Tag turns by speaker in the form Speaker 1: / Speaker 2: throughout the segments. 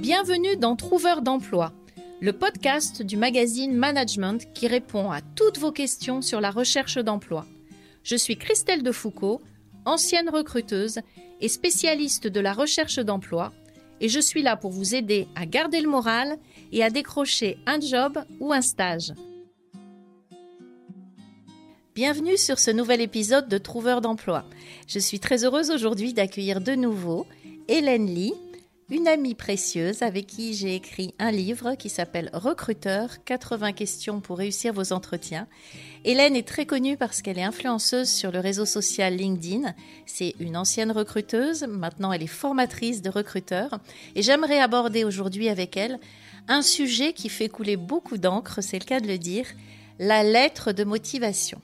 Speaker 1: Bienvenue dans Trouveur d'emploi, le podcast du magazine Management qui répond à toutes vos questions sur la recherche d'emploi. Je suis Christelle Defoucault, ancienne recruteuse et spécialiste de la recherche d'emploi, et je suis là pour vous aider à garder le moral et à décrocher un job ou un stage. Bienvenue sur ce nouvel épisode de Trouveur d'emploi. Je suis très heureuse aujourd'hui d'accueillir de nouveau Hélène Lee, une amie précieuse avec qui j'ai écrit un livre qui s'appelle Recruteur 80 questions pour réussir vos entretiens. Hélène est très connue parce qu'elle est influenceuse sur le réseau social LinkedIn. C'est une ancienne recruteuse, maintenant elle est formatrice de recruteurs et j'aimerais aborder aujourd'hui avec elle un sujet qui fait couler beaucoup d'encre, c'est le cas de le dire, la lettre de motivation.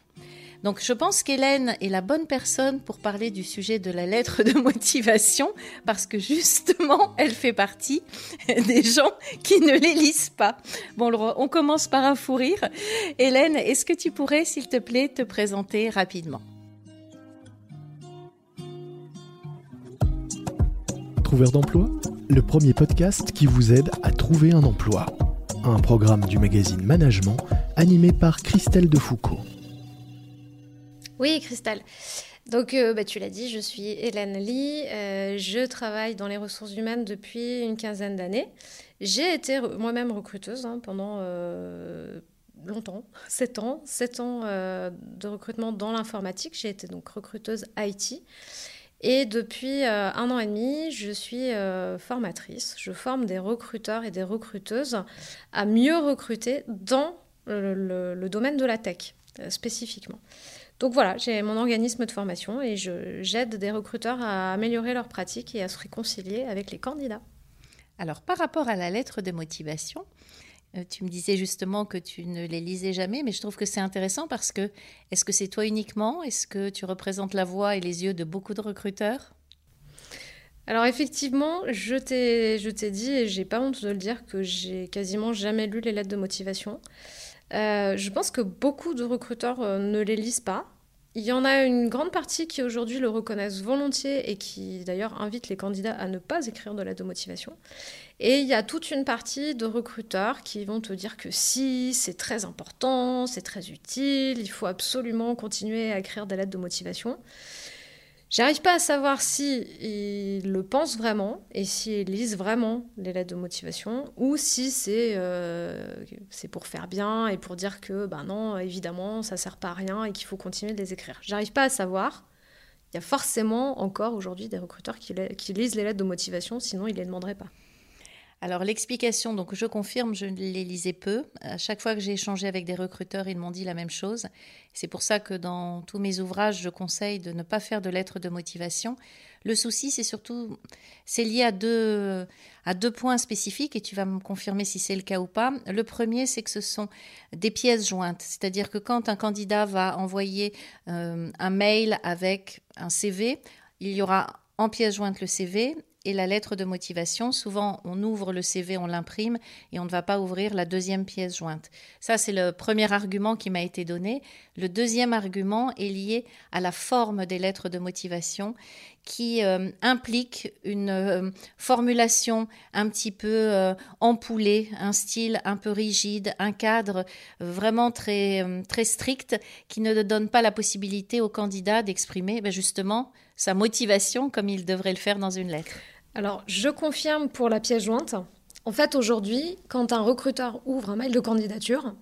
Speaker 1: Donc je pense qu'Hélène est la bonne personne pour parler du sujet de la lettre de motivation parce que justement, elle fait partie des gens qui ne les lisent pas. Bon, on commence par un fou rire. Hélène, est-ce que tu pourrais, s'il te plaît, te présenter rapidement?
Speaker 2: Trouveur d'emploi, le premier podcast qui vous aide à trouver un emploi. Un programme du magazine Management animé par Christelle Defoucault.
Speaker 3: Oui, Christelle. Donc, euh, bah, tu l'as dit, je suis Hélène Lee. Euh, je travaille dans les ressources humaines depuis une quinzaine d'années. J'ai été moi-même recruteuse hein, pendant euh, longtemps, 7 ans, 7 ans de recrutement dans l'informatique. J'ai été donc recruteuse IT. Et depuis un an et demi, je suis formatrice. Je forme des recruteurs et des recruteuses à mieux recruter dans le domaine de la tech, spécifiquement. Donc voilà, j'ai mon organisme de formation et j'aide des recruteurs à améliorer leurs pratiques et à se réconcilier avec les candidats.
Speaker 1: Alors par rapport à la lettre de motivation, euh, tu me disais justement que tu ne les lisais jamais, mais je trouve que c'est intéressant parce que est-ce que c'est toi uniquement? Est-ce que tu représentes la voix et les yeux de beaucoup de recruteurs?
Speaker 3: Alors effectivement, je t'ai, je t'ai dit, et j'ai pas honte de le dire, que j'ai quasiment jamais lu les lettres de motivation. Euh, je pense que beaucoup de recruteurs euh, ne les lisent pas. Il y en a une grande partie qui aujourd'hui le reconnaissent volontiers et qui d'ailleurs invitent les candidats à ne pas écrire de lettre de motivation. Et il y a toute une partie de recruteurs qui vont te dire que si, c'est très important, c'est très utile, il faut absolument continuer à écrire des lettres de motivation. J'arrive pas à savoir si ils le pensent vraiment et s'ils lisent vraiment les lettres de motivation ou si c'est euh, pour faire bien et pour dire que ben non évidemment ça sert pas à rien et qu'il faut continuer de les écrire. J'arrive pas à savoir. Il y a forcément encore aujourd'hui des recruteurs qui, qui lisent les lettres de motivation, sinon ils les demanderaient pas.
Speaker 1: Alors l'explication, donc je confirme, je les lisais peu. À chaque fois que j'ai échangé avec des recruteurs, ils m'ont dit la même chose. C'est pour ça que dans tous mes ouvrages, je conseille de ne pas faire de lettres de motivation. Le souci, c'est surtout, c'est lié à deux, à deux points spécifiques et tu vas me confirmer si c'est le cas ou pas. Le premier, c'est que ce sont des pièces jointes, c'est-à-dire que quand un candidat va envoyer euh, un mail avec un CV, il y aura en pièce jointe le CV et la lettre de motivation. Souvent, on ouvre le CV, on l'imprime et on ne va pas ouvrir la deuxième pièce jointe. Ça, c'est le premier argument qui m'a été donné. Le deuxième argument est lié à la forme des lettres de motivation qui euh, implique une euh, formulation un petit peu euh, un style un peu rigide, un cadre vraiment très, très strict qui ne donne pas la possibilité au candidat d'exprimer ben, justement sa motivation comme il devrait le faire dans une lettre.
Speaker 3: Alors, je confirme pour la pièce jointe. En fait, aujourd'hui, quand un recruteur ouvre un mail de candidature,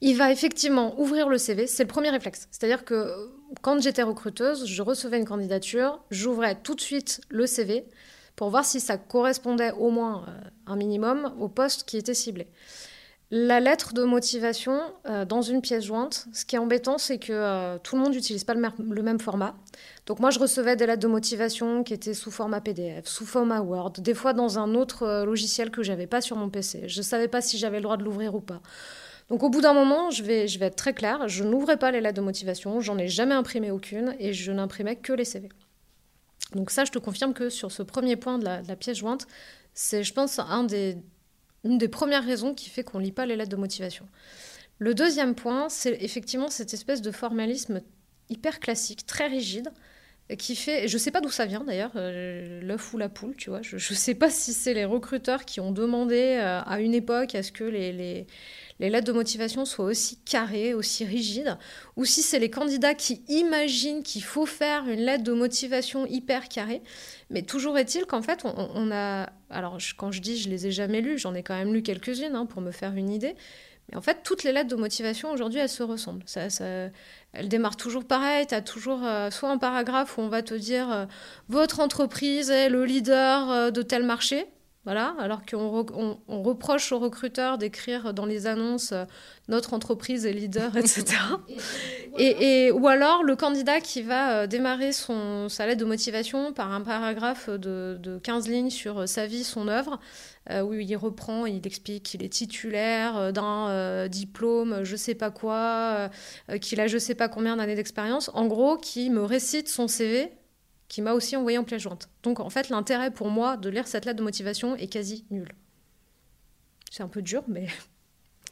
Speaker 3: il va effectivement ouvrir le CV. C'est le premier réflexe. C'est-à-dire que quand j'étais recruteuse, je recevais une candidature, j'ouvrais tout de suite le CV pour voir si ça correspondait au moins euh, un minimum au poste qui était ciblé. La lettre de motivation euh, dans une pièce jointe, ce qui est embêtant, c'est que euh, tout le monde n'utilise pas le, même format. Donc moi, je recevais des lettres de motivation qui étaient sous format PDF, sous format Word, des fois dans un autre euh, logiciel que j'avais pas sur mon PC. Je ne savais pas si j'avais le droit de l'ouvrir ou pas. Donc au bout d'un moment, je vais, être très claire, je n'ouvrais pas les lettres de motivation, j'en ai jamais imprimé aucune et je n'imprimais que les CV. Donc ça, je te confirme que sur ce premier point de la pièce jointe, c'est, je pense, un des une des premières raisons qui fait qu'on ne lit pas les lettres de motivation. Le deuxième point, c'est effectivement cette espèce de formalisme hyper classique, très rigide, qui fait, je sais pas d'où ça vient d'ailleurs, euh, l'œuf ou la poule, tu vois, je, je sais pas si c'est les recruteurs qui ont demandé euh, à une époque à ce que les, les lettres de motivation soient aussi carrées, aussi rigides, ou si c'est les candidats qui imaginent qu'il faut faire une lettre de motivation hyper carrée. Mais toujours est-il qu'en fait, on, a, alors quand je dis je les ai jamais lues, j'en ai quand même lu quelques-unes hein, pour me faire une idée, mais en fait, toutes les lettres de motivation aujourd'hui, elles se ressemblent. Ça, ça, elles démarrent toujours pareil. Tu as toujours euh, soit un paragraphe où on va te dire euh, votre entreprise est le leader euh, de tel marché. Voilà, alors qu'on on, on reproche aux recruteurs d'écrire dans les annonces notre entreprise est leader, etc. et, et, ou alors le candidat qui va démarrer son, sa lettre de motivation par un paragraphe de, de 15 lignes sur sa vie, son œuvre, euh, où il reprend, il explique qu'il est titulaire euh, d'un euh, diplôme, je sais pas quoi, qu'il a je sais pas combien d'années d'expérience. En gros, qui me récite son CV, qui m'a aussi envoyé en pièce jointe. Donc en fait, l'intérêt pour moi de lire cette lettre de motivation est quasi nul. C'est un peu dur, mais.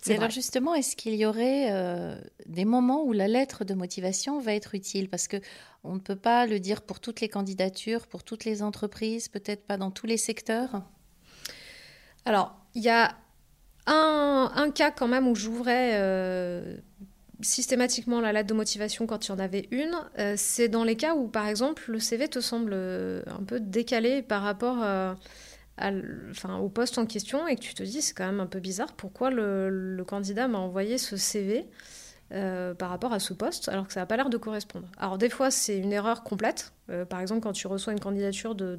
Speaker 1: Mais alors justement, est-ce qu'il y aurait euh, des moments où la lettre de motivation va être utile? Parce que on ne peut pas le dire pour toutes les candidatures, pour toutes les entreprises, peut-être pas dans tous les secteurs?
Speaker 3: Alors, il y a un, un, cas quand même où j'ouvrais euh, systématiquement la lettre de motivation quand il y en avait une. Euh, c'est dans les cas où, par exemple, le CV te semble euh, un peu décalé par rapport enfin, au poste en question et que tu te dis c'est quand même un peu bizarre pourquoi le, candidat m'a envoyé ce CV. Euh, par rapport à ce poste, alors que ça n'a pas l'air de correspondre. Alors des fois, c'est une erreur complète. Euh, par exemple, quand tu reçois une candidature de,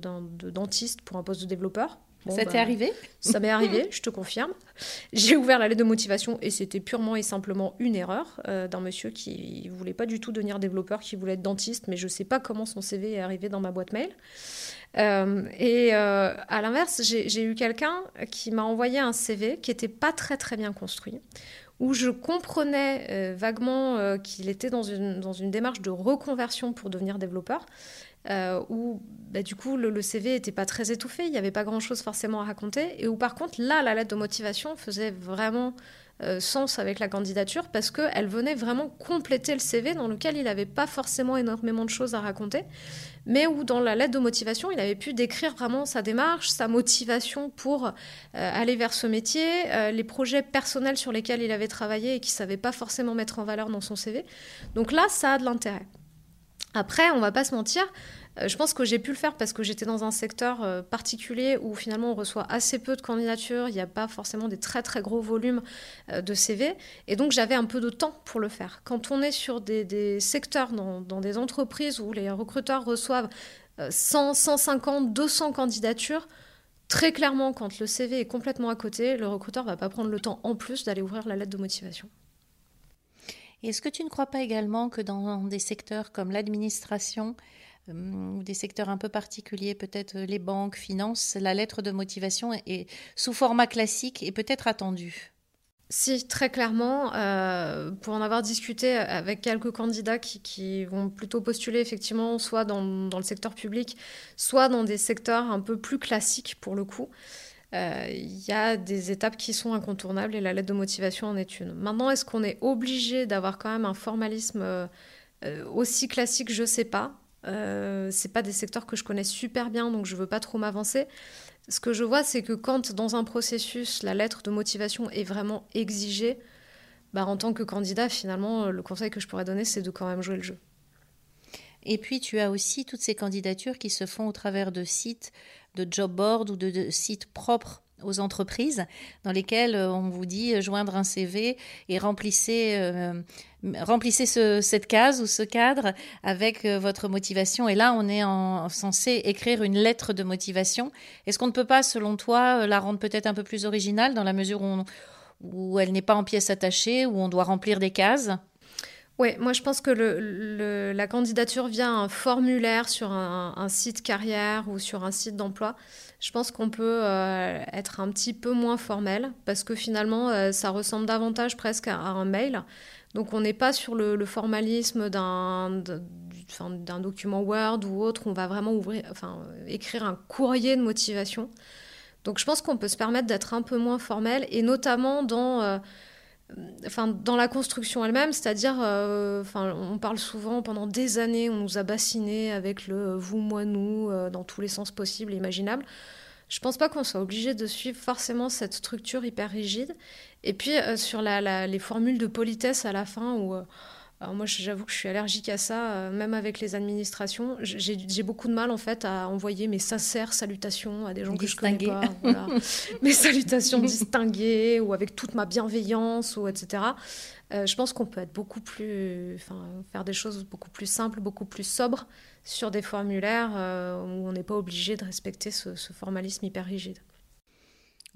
Speaker 3: dentiste pour un poste de développeur,
Speaker 1: Bon, ça t'est bah, arrivé
Speaker 3: Ça m'est arrivé, je te confirme. J'ai ouvert la lettre de motivation et c'était purement et simplement une erreur euh, d'un monsieur qui voulait pas du tout devenir développeur, qui voulait être dentiste, mais je sais pas comment son CV est arrivé dans ma boîte mail. Euh, et euh, à l'inverse, j'ai eu quelqu'un qui m'a envoyé un CV qui était pas très très bien construit, où je comprenais euh, vaguement euh, qu'il était dans une, dans une démarche de reconversion pour devenir développeur, euh, où bah, du coup le, le CV n'était pas très étouffé, il n'y avait pas grand-chose forcément à raconter, et où par contre là, la lettre de motivation faisait vraiment sens avec la candidature parce qu'elle venait vraiment compléter le CV dans lequel il n'avait pas forcément énormément de choses à raconter, mais où dans la lettre de motivation, il avait pu décrire vraiment sa démarche, sa motivation pour euh, aller vers ce métier, euh, les projets personnels sur lesquels il avait travaillé et qu'il ne savait pas forcément mettre en valeur dans son CV. Donc là, ça a de l'intérêt. Après, on va pas se mentir, je pense que j'ai pu le faire parce que j'étais dans un secteur euh, particulier où finalement on reçoit assez peu de candidatures, il n'y a pas forcément des très très gros volumes euh, de CV, et donc j'avais un peu de temps pour le faire. Quand on est sur des, secteurs, dans, dans, des entreprises où les recruteurs reçoivent 100, 150, 200 candidatures, très clairement quand le CV est complètement à côté, le recruteur va pas prendre le temps en plus d'aller ouvrir la lettre de motivation.
Speaker 1: Est-ce que tu ne crois pas également que dans des secteurs comme l'administration, ou euh, des secteurs un peu particuliers, peut-être les banques, finances, la lettre de motivation est, sous format classique et peut-être attendue.
Speaker 3: Si, très clairement, euh, pour en avoir discuté avec quelques candidats qui, vont plutôt postuler effectivement soit dans, dans, le secteur public, soit dans des secteurs un peu plus classiques pour le coup, il euh, y a des étapes qui sont incontournables et la lettre de motivation en est une. Maintenant, est-ce qu'on est obligé d'avoir quand même un formalisme euh, aussi classique? Je ne sais pas. Euh, c'est pas des secteurs que je connais super bien, donc je veux pas trop m'avancer. Ce que je vois, c'est que quand dans un processus, la lettre de motivation est vraiment exigée, bah, en tant que candidat, finalement, le conseil que je pourrais donner, c'est de quand même jouer le jeu.
Speaker 1: Et puis, tu as aussi toutes ces candidatures qui se font au travers de sites, de job board ou de sites propres aux entreprises dans lesquelles euh, on vous dit euh, joindre un CV et remplissez, euh, remplissez ce, cette case ou ce cadre avec votre motivation. Et là, on est en, censé écrire une lettre de motivation. Est-ce qu'on ne peut pas, selon toi, la rendre peut-être un peu plus originale dans la mesure où, où elle n'est pas en pièces attachées, où on doit remplir des cases?
Speaker 3: Oui, moi je pense que la candidature via un formulaire sur un, site carrière ou sur un site d'emploi, je pense qu'on peut euh, être un petit peu moins formel parce que finalement euh, ça ressemble davantage presque à, un mail. Donc on n'est pas sur le, formalisme d'un d'un document Word ou autre, on va vraiment ouvrir, enfin, écrire un courrier de motivation. Donc je pense qu'on peut se permettre d'être un peu moins formel et notamment dans... Euh, enfin, dans la construction elle-même, c'est-à-dire, euh, on parle souvent pendant des années, on nous a bassinés avec le vous, moi, nous, euh, dans tous les sens possibles et imaginables. Je pense pas qu'on soit obligé de suivre forcément cette structure hyper rigide. Et puis euh, sur les formules de politesse à la fin, où alors moi, j'avoue que je suis allergique à ça, euh, même avec les administrations. J'ai beaucoup de mal en fait à envoyer mes sincères salutations à des gens que je connais pas. mes salutations distinguées ou avec toute ma bienveillance ou etc. Euh, je pense qu'on peut être beaucoup plus, enfin, faire des choses beaucoup plus simples, beaucoup plus sobres sur des formulaires euh, où on n'est pas obligé de respecter ce, formalisme hyper rigide.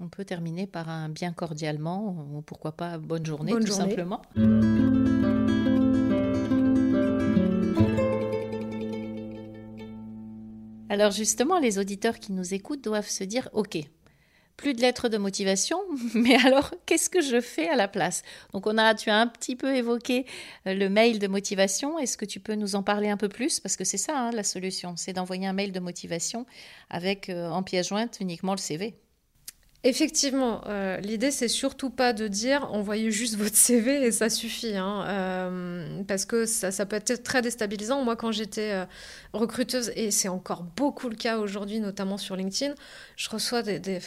Speaker 1: On peut terminer par un bien cordialement, ou pourquoi pas bonne journée, tout simplement. Alors justement, les auditeurs qui nous écoutent doivent se dire, OK, plus de lettres de motivation, mais alors qu'est-ce que je fais à la place? Donc on a, tu as un petit peu évoqué euh, le mail de motivation. Est-ce que tu peux nous en parler un peu plus? Parce que c'est ça hein, la solution, c'est d'envoyer un mail de motivation avec euh, en pièce jointe uniquement le CV.
Speaker 3: Effectivement, euh, l'idée c'est surtout pas de dire envoyez juste votre CV et ça suffit, hein, euh, parce que ça, peut être très déstabilisant. Moi, quand j'étais euh, recruteuse, et c'est encore beaucoup le cas aujourd'hui, notamment sur LinkedIn, je reçois des,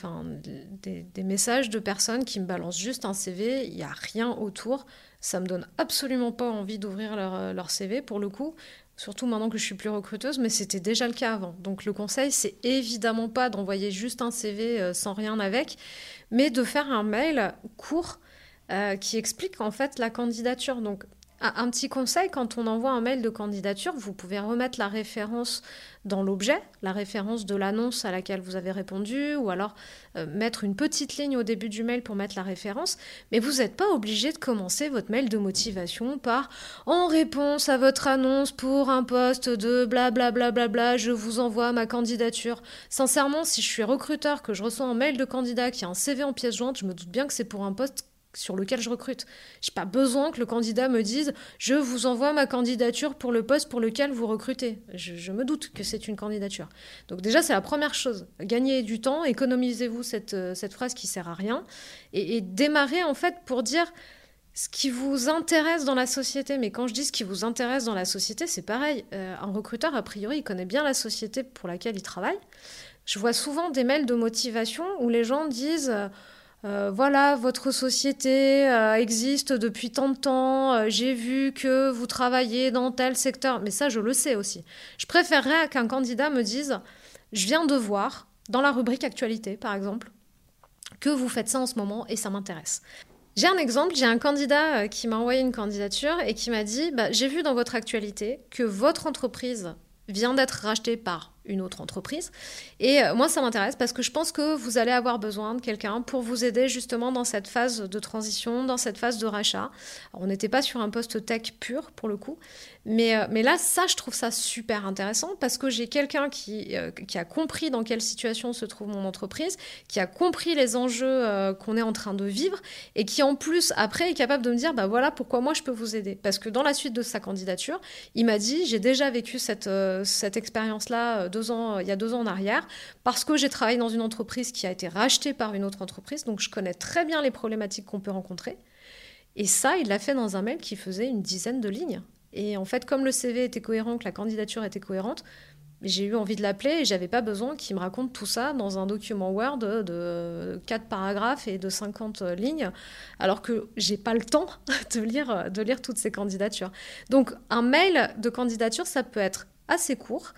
Speaker 3: messages de personnes qui me balancent juste un CV, il n'y a rien autour. Ça me donne absolument pas envie d'ouvrir leur CV pour le coup surtout maintenant que je suis plus recruteuse, mais c'était déjà le cas avant. Donc le conseil, c'est évidemment pas d'envoyer juste un CV euh, sans rien avec, mais de faire un mail court euh, qui explique en fait la candidature. Donc un petit conseil, quand on envoie un mail de candidature, vous pouvez remettre la référence dans l'objet, la référence de l'annonce à laquelle vous avez répondu, ou alors euh, mettre une petite ligne au début du mail pour mettre la référence. Mais vous n'êtes pas obligé de commencer votre mail de motivation par en réponse à votre annonce pour un poste de blablabla, bla, bla, bla, je vous envoie ma candidature. Sincèrement, si je suis recruteur, que je reçois un mail de candidat qui a un CV en pièce jointe, je me doute bien que c'est pour un poste sur lequel je recrute. Je n'ai pas besoin que le candidat me dise je vous envoie ma candidature pour le poste pour lequel vous recrutez. Je, me doute que c'est une candidature. Donc déjà c'est la première chose. Gagnez du temps, économisez-vous cette, euh, cette phrase qui sert à rien et, démarrez en fait pour dire ce qui vous intéresse dans la société. Mais quand je dis ce qui vous intéresse dans la société, c'est pareil. Euh, un recruteur, a priori, il connaît bien la société pour laquelle il travaille. Je vois souvent des mails de motivation où les gens disent euh, voilà, votre société euh, existe depuis tant de temps, euh, j'ai vu que vous travaillez dans tel secteur, mais ça je le sais aussi. Je préférerais qu'un candidat me dise, je viens de voir, dans la rubrique actualité par exemple, que vous faites ça en ce moment et ça m'intéresse. J'ai un exemple, j'ai un candidat qui m'a envoyé une candidature et qui m'a dit, bah, j'ai vu dans votre actualité que votre entreprise vient d'être rachetée par une autre entreprise. Et euh, moi, ça m'intéresse parce que je pense que vous allez avoir besoin de quelqu'un pour vous aider justement dans cette phase de transition, dans cette phase de rachat. on n'était pas sur un poste tech pur pour le coup, mais, euh, mais là, ça, je trouve ça super intéressant parce que j'ai quelqu'un qui, euh, qui a compris dans quelle situation se trouve mon entreprise, qui a compris les enjeux qu'on est en train de vivre et qui en plus, après, est capable de me dire, bah voilà pourquoi moi je peux vous aider. Parce que dans la suite de sa candidature, il m'a dit, j'ai déjà vécu cette, expérience-là il y a deux ans en arrière, parce que j'ai travaillé dans une entreprise qui a été rachetée par une autre entreprise, donc je connais très bien les problématiques qu'on peut rencontrer. Et ça, il l'a fait dans un mail qui faisait une dizaine de lignes. Et en fait, comme le CV était cohérent, que la candidature était cohérente, j'ai eu envie de l'appeler et j'avais pas besoin qu'il me raconte tout ça dans un document Word de 4 paragraphes et de 50 lignes, alors que j'ai pas le temps de lire, de lire toutes ces candidatures. Donc un mail de candidature, ça peut être assez court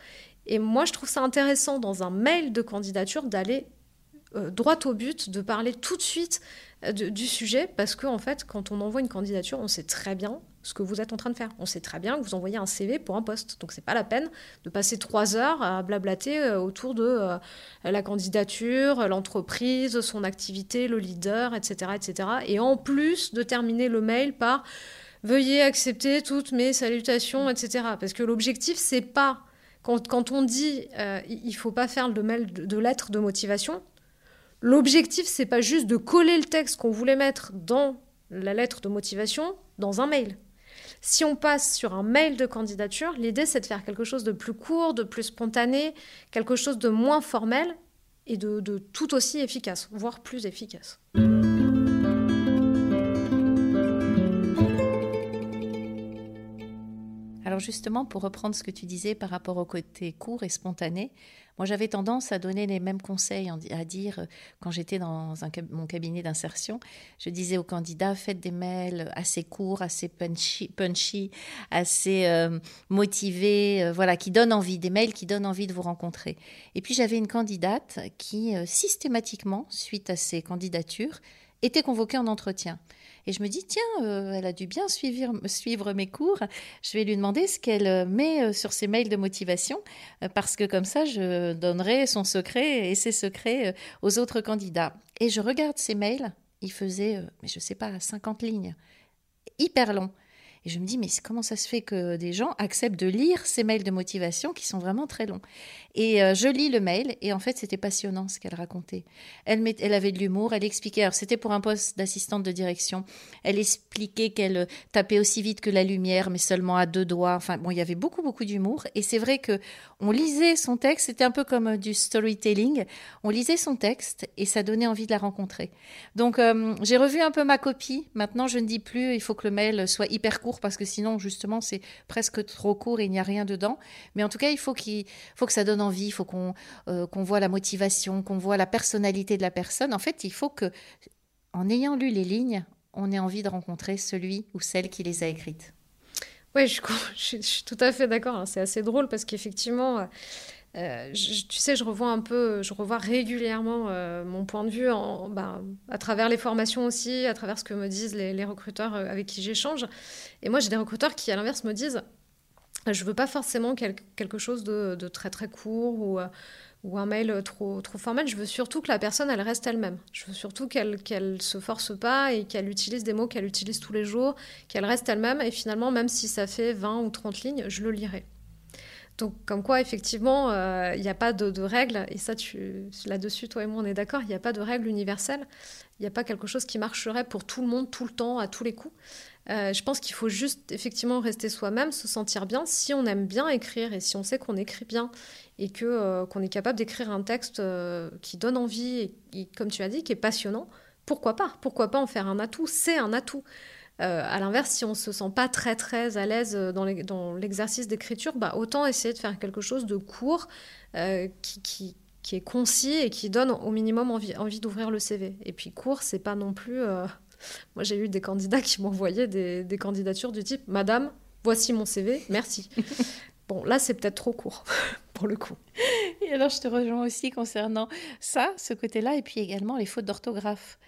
Speaker 3: et moi, je trouve ça intéressant dans un mail de candidature d'aller euh, droit au but, de parler tout de suite euh, du sujet, parce qu'en en fait, quand on envoie une candidature, on sait très bien ce que vous êtes en train de faire. On sait très bien que vous envoyez un CV pour un poste. Donc, c'est pas la peine de passer trois heures à blablater euh, autour de la candidature, l'entreprise, son activité, le leader, etc., etc. Et en plus de terminer le mail par veuillez accepter toutes mes salutations, etc. Parce que l'objectif, c'est pas quand, on dit euh, il faut pas faire de mail de, lettres de motivation, l'objectif c'est pas juste de coller le texte qu'on voulait mettre dans la lettre de motivation dans un mail. Si on passe sur un mail de candidature, l'idée c'est de faire quelque chose de plus court, de plus spontané, quelque chose de moins formel et de tout aussi efficace, voire plus efficace.
Speaker 1: Justement, pour reprendre ce que tu disais par rapport au côté court et spontané, moi j'avais tendance à donner les mêmes conseils, à dire, euh, quand j'étais dans mon cabinet d'insertion, je disais aux candidats, faites des mails assez courts, assez punchy, punchy assez euh, motivés, euh, voilà, qui donnent envie, des mails qui donnent envie de vous rencontrer. Et puis j'avais une candidate qui, systématiquement, suite à ses candidatures, était convoquée en entretien. Et je me dis, tiens, euh, elle a dû bien suivre, suivre mes cours. Je vais lui demander ce qu'elle euh, met euh, sur ses mails de motivation, parce que comme ça, je donnerai son secret et ses secrets aux autres candidats. Et je regarde ses mails, il faisait, mais je sais pas, 50 lignes, hyper long. Et je me dis, mais comment ça se fait que des gens acceptent de lire ces mails de motivation qui sont vraiment très longs? Et euh, je lis le mail, et en fait, c'était passionnant ce qu'elle racontait. Elle, avait de l'humour, elle expliquait, alors c'était pour un poste d'assistante de direction, elle expliquait qu'elle euh, tapait aussi vite que la lumière, mais seulement à deux doigts. Enfin, bon, il y avait beaucoup, beaucoup d'humour. Et c'est vrai que on lisait son texte, c'était un peu comme euh, du storytelling. On lisait son texte, et ça donnait envie de la rencontrer. Donc, j'ai revu un peu ma copie. Maintenant, je ne dis plus, il faut que le mail soit hyper court parce que sinon, justement, c'est presque trop court et il n'y a rien dedans. Mais en tout cas, il faut, qu'il faut que ça donne envie, il faut qu'on euh, qu'on voit la motivation, qu'on voit la personnalité de la personne. En fait, il faut que, en ayant lu les lignes, on ait envie de rencontrer celui ou celle qui les a écrites.
Speaker 3: Oui, je, suis tout à fait d'accord. Hein. C'est assez drôle parce qu'effectivement, euh, tu sais, je revois un peu, je revois régulièrement euh, mon point de vue en, bah, à travers les formations aussi, à travers ce que me disent les, recruteurs euh, avec qui j'échange. Et moi, j'ai des recruteurs qui, à l'inverse, me disent je veux pas forcément quelque chose de, très très court ou, un mail trop, trop formel. Je veux surtout que la personne, reste elle-même. Je veux surtout qu'elle qu'elle se force pas et qu'elle utilise des mots qu'elle utilise tous les jours, qu'elle reste elle-même. Et finalement, même si ça fait 20 ou 30 lignes, je le lirai. Donc, comme quoi, effectivement, euh, il n'y a pas de, règles, et ça, là-dessus, toi et moi, on est d'accord, il n'y a pas de règle universelle, il n'y a pas quelque chose qui marcherait pour tout le monde, tout le temps, à tous les coups. Euh, je pense qu'il faut juste, effectivement, rester soi-même, se sentir bien. Si on aime bien écrire, et si on sait qu'on écrit bien, et que, euh, qu'on est capable d'écrire un texte qui donne envie, et, comme tu as dit, qui est passionnant, pourquoi pas? Pourquoi pas en faire un atout? C'est un atout. Euh, à l'inverse, si on se sent pas très très à l'aise dans l'exercice d'écriture, bah, autant essayer de faire quelque chose de court euh, qui, est concis et qui donne au minimum envie, envie d'ouvrir le CV. Et puis court, c'est pas non plus. Euh, moi, j'ai eu des candidats qui m'envoyaient des, des candidatures du type Madame, voici mon CV, merci. Bon, là, c'est peut-être trop court, pour le coup.
Speaker 1: Et alors, je te rejoins aussi concernant ça, ce côté-là, et puis également les fautes d'orthographe.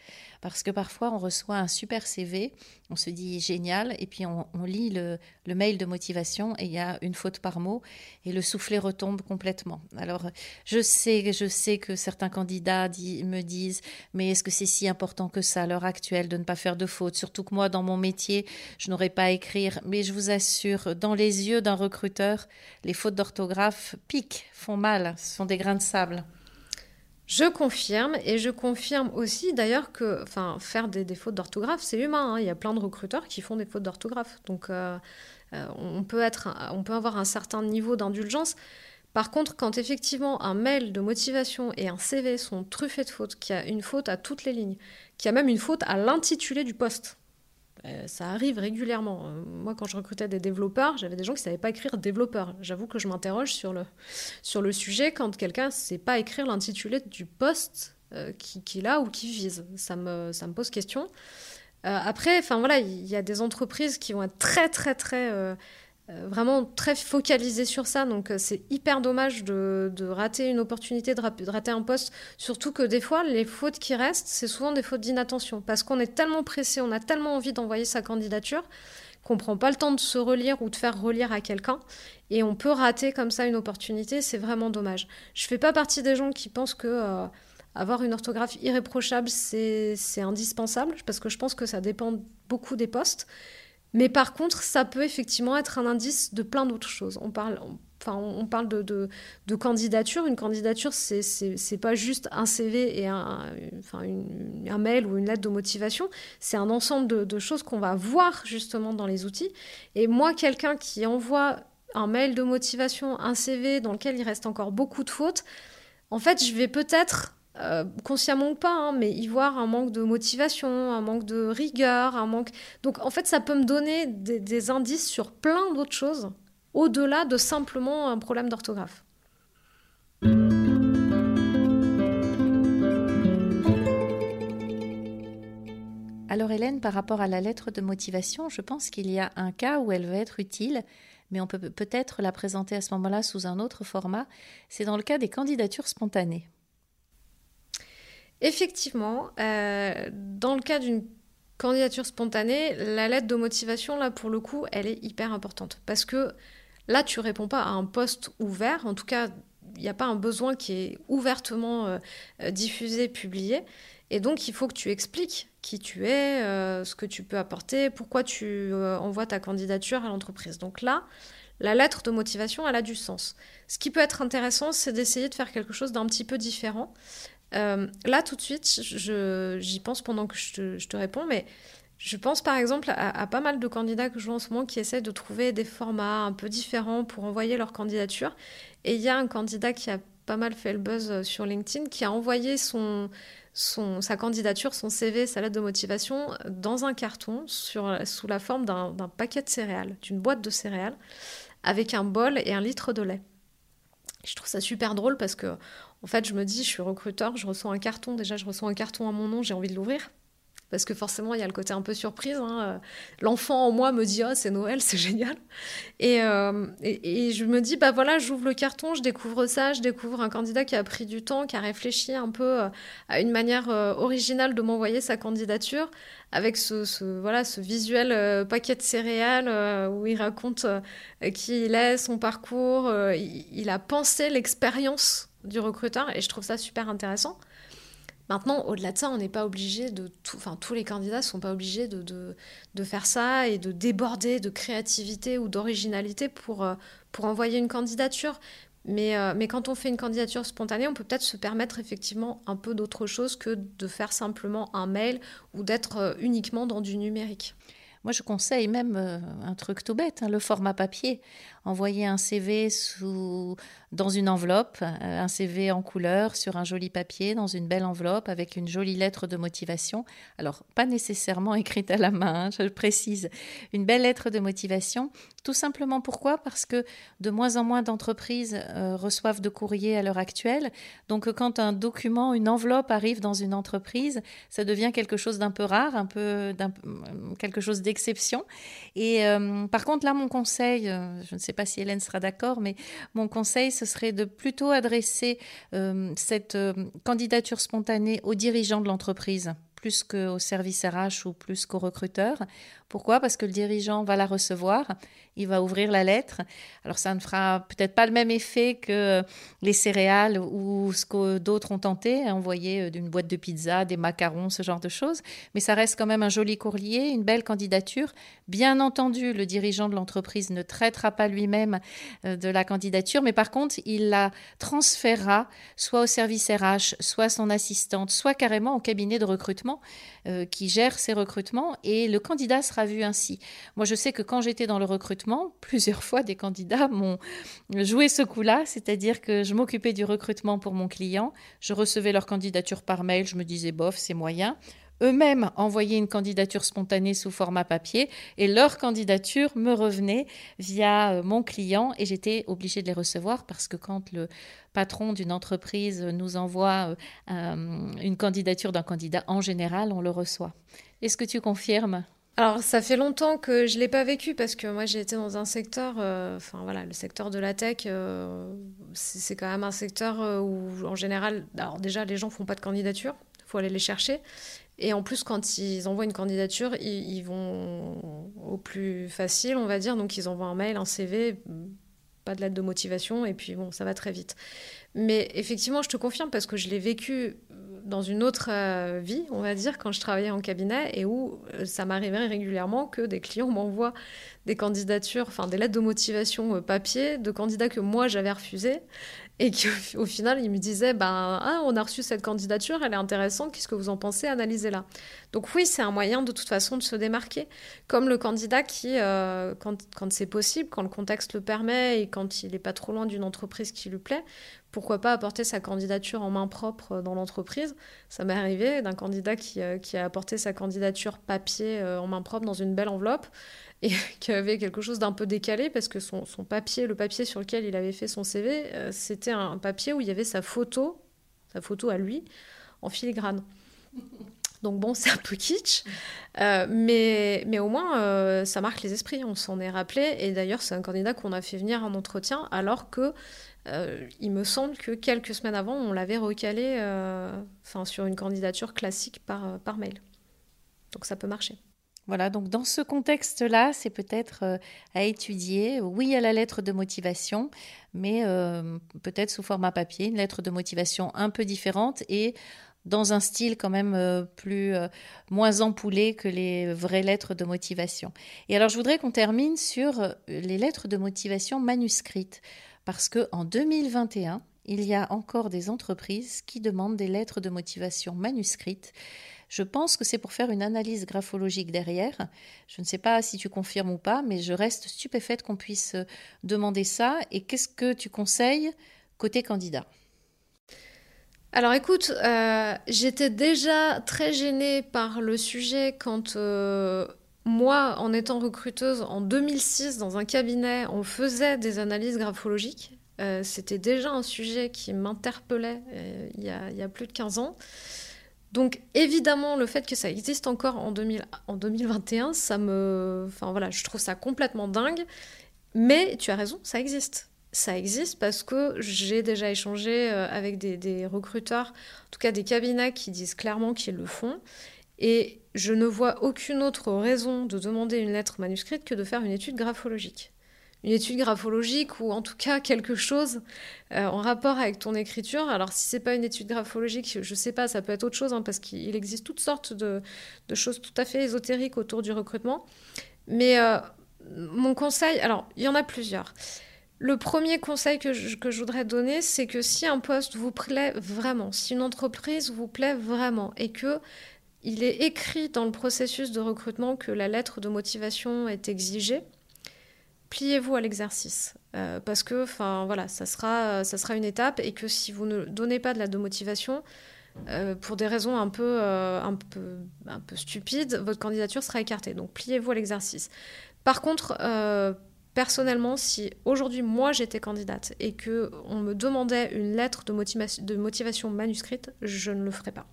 Speaker 1: Parce que parfois, on reçoit un super CV, on se dit génial, et puis on, lit le, mail de motivation et il y a une faute par mot, et le soufflet retombe complètement. Alors, je sais, je sais que certains candidats me disent, mais est-ce que c'est si important que ça à l'heure actuelle de ne pas faire de fautes Surtout que moi, dans mon métier, je n'aurais pas à écrire. Mais je vous assure, dans les yeux d'un recruteur, les fautes d'orthographe piquent, font mal, sont des grains de sable.
Speaker 3: Je confirme et je confirme aussi d'ailleurs que faire des, fautes d'orthographe, c'est humain. Hein. Il y a plein de recruteurs qui font des fautes d'orthographe. Donc euh, euh, on, peut être, on peut avoir un certain niveau d'indulgence. Par contre, quand effectivement un mail de motivation et un CV sont truffés de fautes, qu'il y a une faute à toutes les lignes, qu'il y a même une faute à l'intitulé du poste, ça arrive régulièrement. Euh, moi, quand je recrutais des développeurs, j'avais des gens qui ne savaient pas écrire développeur. J'avoue que je m'interroge sur le, sur le sujet quand quelqu'un ne sait pas écrire l'intitulé du poste euh, qu'il a ou qui vise. Ça me, ça me pose question. après, enfin voilà, il y a des entreprises qui vont être très, très, très euh, vraiment très focalisé sur ça. Donc euh, c'est hyper dommage de, rater une opportunité, de, rater un poste. Surtout que des fois, les fautes qui restent, c'est souvent des fautes d'inattention. Parce qu'on est tellement pressé, on a tellement envie d'envoyer sa candidature qu'on prend pas le temps de se relire ou de faire relire à quelqu'un. Et on peut rater comme ça une opportunité. C'est vraiment dommage. Je fais pas partie des gens qui pensent que... Euh, avoir une orthographe irréprochable, c'est indispensable, parce que je pense que ça dépend beaucoup des postes. Mais par contre, ça peut effectivement être un indice de plein d'autres choses. On parle, enfin, on parle de, de, candidature. Une candidature, c'est n'est pas juste un CV et un, enfin, un mail ou une lettre de motivation. C'est un ensemble de, de choses qu'on va voir justement dans les outils. Et moi, quelqu'un qui envoie un mail de motivation, un CV dans lequel il reste encore beaucoup de fautes, en fait, je vais peut-être euh, consciemment ou pas, hein, mais y voir un manque de motivation, un manque de rigueur, un manque. Donc en fait, ça peut me donner des, indices sur plein d'autres choses au-delà de simplement un problème d'orthographe.
Speaker 1: Alors Hélène, par rapport à la lettre de motivation, je pense qu'il y a un cas où elle va être utile, mais on peut peut-être la présenter à ce moment-là sous un autre format. C'est dans le cas des candidatures spontanées.
Speaker 3: Effectivement, euh, dans le cas d'une candidature spontanée, la lettre de motivation, là, pour le coup, elle est hyper importante. Parce que là, tu réponds pas à un poste ouvert. En tout cas, il n'y a pas un besoin qui est ouvertement euh, euh, diffusé, publié. Et donc, il faut que tu expliques qui tu es, ce que tu peux apporter, pourquoi tu envoies ta candidature à l'entreprise. Donc là, la lettre de motivation, elle a du sens. Ce qui peut être intéressant, c'est d'essayer de faire quelque chose d'un petit peu différent. Euh, là, tout de suite, j'y pense pendant que je te, réponds, mais je pense par exemple à, pas mal de candidats que je vois en ce moment qui essaient de trouver des formats un peu différents pour envoyer leur candidature. Et il y a un candidat qui a pas mal fait le buzz sur LinkedIn qui a envoyé son, sa candidature, son CV, sa lettre de motivation dans un carton sous la forme d'un paquet de céréales, d'une boîte de céréales, avec un bol et un litre de lait. Je trouve ça super drôle parce que en fait, je me dis, je suis recruteur, je reçois un carton. Déjà, je reçois un carton à mon nom, j'ai envie de l'ouvrir. Parce que forcément, il y a le côté un peu surprise. Hein. L'enfant en moi me dit Oh, c'est Noël, c'est génial. Euh, et, je me dis Bah voilà, j'ouvre le carton, je découvre ça, je découvre un candidat qui a pris du temps, qui a réfléchi un peu euh, à une manière euh, originale de m'envoyer sa candidature, avec ce, voilà, ce visuel paquet de céréales où il raconte qui il est, son parcours. il a pensé l'expérience du recruteur et je trouve ça super intéressant. Maintenant, au-delà de ça, on n'est pas obligé de tout, enfin tous les candidats sont pas obligés de, de, de, faire ça et de déborder de créativité ou d'originalité pour, euh, pour envoyer une candidature. Mais, euh, mais quand on fait une candidature spontanée, on peut peut-être se permettre effectivement un peu d'autre chose que de faire simplement un mail ou d'être euh, uniquement dans du numérique.
Speaker 1: Moi, je conseille même un truc tout bête, hein, le format papier envoyer un CV sous, dans une enveloppe, euh, un CV en couleur sur un joli papier, dans une belle enveloppe avec une jolie lettre de motivation. Alors, pas nécessairement écrite à la main, hein, je le précise, une belle lettre de motivation. Tout simplement pourquoi? Parce que de moins en moins d'entreprises euh, reçoivent de courriers à l'heure actuelle. Donc, quand un document, une enveloppe arrive dans une entreprise, ça devient quelque chose d'un peu rare, un peu quelque chose Et euh, par contre, là, mon conseil, je ne sais pas si Hélène sera d'accord, mais mon conseil, ce serait de plutôt adresser euh, cette euh, candidature spontanée aux dirigeants de l'entreprise plus qu'au service RH ou plus qu'au recruteur. Pourquoi? Parce que le dirigeant va la recevoir, il va ouvrir la lettre. Alors ça ne fera peut-être pas le même effet que les céréales ou ce que d'autres ont tenté, envoyer euh, d'une boîte de pizza, des macarons, ce genre de choses, mais ça reste quand même un joli courrier, une belle candidature. Bien entendu, le dirigeant de l'entreprise ne traitera pas lui-même euh, de la candidature, mais par contre, il la transférera soit au service RH, soit à son assistante, soit carrément au cabinet de recrutement euh, qui gère ces recrutements et le candidat sera vu ainsi. Moi, je sais que quand j'étais dans le recrutement, plusieurs fois des candidats m'ont joué ce coup-là, c'est-à-dire que je m'occupais du recrutement pour mon client, je recevais leur candidature par mail, je me disais bof, c'est moyen eux-mêmes envoyaient une candidature spontanée sous format papier et leur candidature me revenait via euh, mon client et j'étais obligée de les recevoir parce que quand le patron d'une entreprise nous envoie euh, une candidature d'un candidat, en général, on le reçoit. Est-ce que tu confirmes?
Speaker 3: Alors, ça fait longtemps que je ne l'ai pas vécu parce que moi, j'ai été dans un secteur, euh, enfin voilà, le secteur de la tech, c'est quand même un secteur où, en général, alors déjà, les gens font pas de candidature, il faut aller les chercher. Et en plus, quand ils envoient une candidature, ils, vont au plus facile, on va dire. Donc, ils envoient un mail, un CV, pas de lettre de motivation, et puis bon, ça va très vite. Mais effectivement, je te confirme parce que je l'ai vécu dans une autre euh, vie, on va dire, quand je travaillais en cabinet, et où euh, ça m'arrivait régulièrement que des clients m'envoient des candidatures, enfin des lettres de motivation euh, papier de candidats que moi j'avais refusés et qu'au final, il me disait ben, ah, on a reçu cette candidature, elle est intéressante, qu'est-ce que vous en pensez? Analysez-la. Donc oui, c'est un moyen de toute façon de se démarquer. Comme le candidat qui, euh, quand, quand c'est possible, quand le contexte le permet et quand il n'est pas trop loin d'une entreprise qui lui plaît, pourquoi pas apporter sa candidature en main propre dans l'entreprise? Ça m'est arrivé d'un candidat qui, euh, qui, a apporté sa candidature papier euh, en main propre dans une belle enveloppe et qui avait quelque chose d'un peu décalé parce que son, papier, le papier sur lequel il avait fait son CV, euh, c'était un papier où il y avait sa photo, sa photo à lui, en filigrane. Donc bon, c'est un peu kitsch, euh, mais, mais au moins euh, ça marque les esprits, on s'en est rappelé. Et d'ailleurs, c'est un candidat qu'on a fait venir en entretien alors que il me semble que quelques semaines avant, on l'avait recalé enfin, sur une candidature classique par, par mail. Donc ça peut marcher.
Speaker 1: Voilà, donc dans ce contexte-là, c'est peut-être euh, à étudier, oui à la lettre de motivation, mais euh, peut-être sous format papier, une lettre de motivation un peu différente et dans un style quand même euh, plus moins empoulé que les vraies lettres de motivation. Et alors je voudrais qu'on termine sur les lettres de motivation manuscrites parce que en 2021, il y a encore des entreprises qui demandent des lettres de motivation manuscrites je pense que c'est pour faire une analyse graphologique derrière. Je ne sais pas si tu confirmes ou pas, mais je reste stupéfaite qu'on puisse euh, demander ça. Et qu'est-ce que tu conseilles côté candidat?
Speaker 3: Alors écoute, euh, j'étais déjà très gênée par le sujet quand euh, moi, en étant recruteuse en 2006 dans un cabinet, on faisait des analyses graphologiques. C'était déjà un sujet qui m'interpellait il, il, y a plus de 15 ans. Donc évidemment, le fait que ça existe encore en, 2021, ça me... Enfin voilà, je trouve ça complètement dingue. Mais tu as raison, ça existe. Ça existe parce que j'ai déjà échangé euh, avec des, recruteurs, en tout cas des cabinets qui disent clairement qu'ils le font. Et je ne vois aucune autre raison de demander une lettre manuscrite que de faire une étude graphologique une étude graphologique ou en tout cas quelque chose euh, en rapport avec ton écriture. Alors si c'est pas une étude graphologique, je sais pas, ça peut être autre chose hein, parce qu'il existe toutes sortes de, choses tout à fait ésotériques autour du recrutement. Mais euh, mon conseil, alors il y en a plusieurs. Le premier conseil que je, que je voudrais donner, c'est que si un poste vous plaît vraiment, si une entreprise vous plaît vraiment et que il est écrit dans le processus de recrutement que la lettre de motivation est exigée, pliez-vous à l'exercice. Euh, parce que, enfin, voilà, ça sera, ça sera une étape et que si vous ne donnez pas de la motivation, euh, pour des raisons euh, un peu stupides, votre candidature sera écartée. Donc, pliez-vous à l'exercice. Par contre, personnellement, si aujourd'hui, moi, j'étais candidate et que on me demandait une lettre de, de motivation manuscrite, je ne le ferais pas.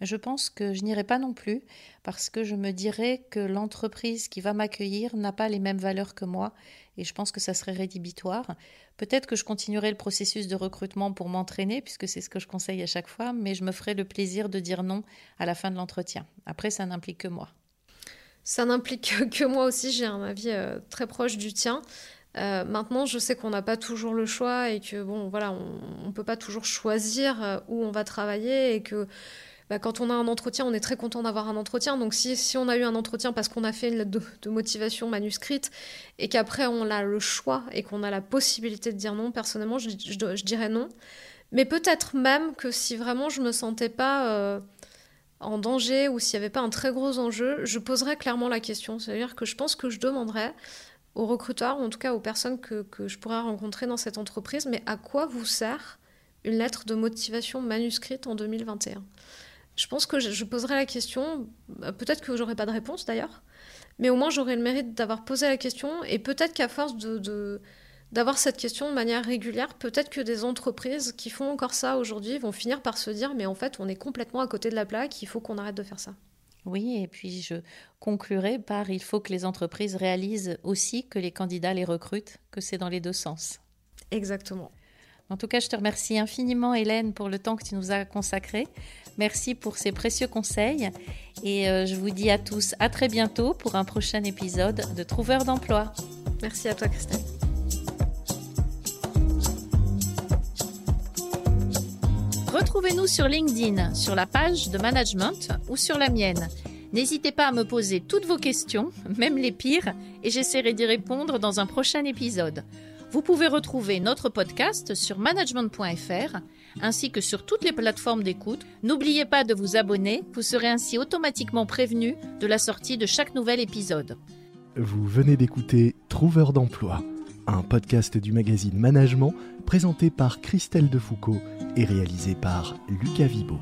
Speaker 1: Je pense que je n'irai pas non plus parce que je me dirais que l'entreprise qui va m'accueillir n'a pas les mêmes valeurs que moi et je pense que ça serait rédhibitoire. Peut-être que je continuerai le processus de recrutement pour m'entraîner puisque c'est ce que je conseille à chaque fois, mais je me ferai le plaisir de dire non à la fin de l'entretien. Après, ça n'implique que moi.
Speaker 3: Ça n'implique que moi aussi, j'ai un avis euh, très proche du tien. Euh, maintenant, je sais qu'on n'a pas toujours le choix et que bon, voilà, on ne peut pas toujours choisir euh, où on va travailler et que bah, quand on a un entretien, on est très content d'avoir un entretien. Donc si, si, on a eu un entretien parce qu'on a fait une lettre de, motivation manuscrite et qu'après on a le choix et qu'on a la possibilité de dire non, personnellement, je, dirais non. Mais peut-être même que si vraiment je me sentais pas euh, en danger ou s'il n'y avait pas un très gros enjeu, je poserais clairement la question. C'est-à-dire que je pense que je demanderais aux recruteurs, ou en tout cas aux personnes que, que je pourrais rencontrer dans cette entreprise, mais à quoi vous sert une lettre de motivation manuscrite en 2021 je pense que je, poserai la question, bah, peut-être que j'aurai pas de réponse d'ailleurs, mais au moins j'aurai le mérite d'avoir posé la question et peut-être qu'à force de, d'avoir cette question de manière régulière, peut-être que des entreprises qui font encore ça aujourd'hui vont finir par se dire mais en fait on est complètement à côté de la plaque, il faut qu'on arrête de faire ça.
Speaker 1: Oui, et puis je conclurai par il faut que les entreprises réalisent aussi que les candidats les recrutent, que c'est dans les deux sens.
Speaker 3: Exactement.
Speaker 1: En tout cas, je te remercie infiniment, Hélène, pour le temps que tu nous as consacré. Merci pour ces précieux conseils. Et euh, je vous dis à tous à très bientôt pour un prochain épisode de Trouveur d'emploi.
Speaker 3: Merci à toi, Christelle.
Speaker 1: Retrouvez-nous sur LinkedIn, sur la page de management ou sur la mienne. N'hésitez pas à me poser toutes vos questions, même les pires, et j'essaierai d'y répondre dans un prochain épisode. Vous pouvez retrouver notre podcast sur management.fr ainsi que sur toutes les plateformes d'écoute. N'oubliez pas de vous abonner, vous serez ainsi automatiquement prévenu de la sortie de chaque nouvel épisode.
Speaker 2: Vous venez d'écouter Trouveur d'emploi, un podcast du magazine Management présenté par Christelle Defoucault et réalisé par Lucas Vibo.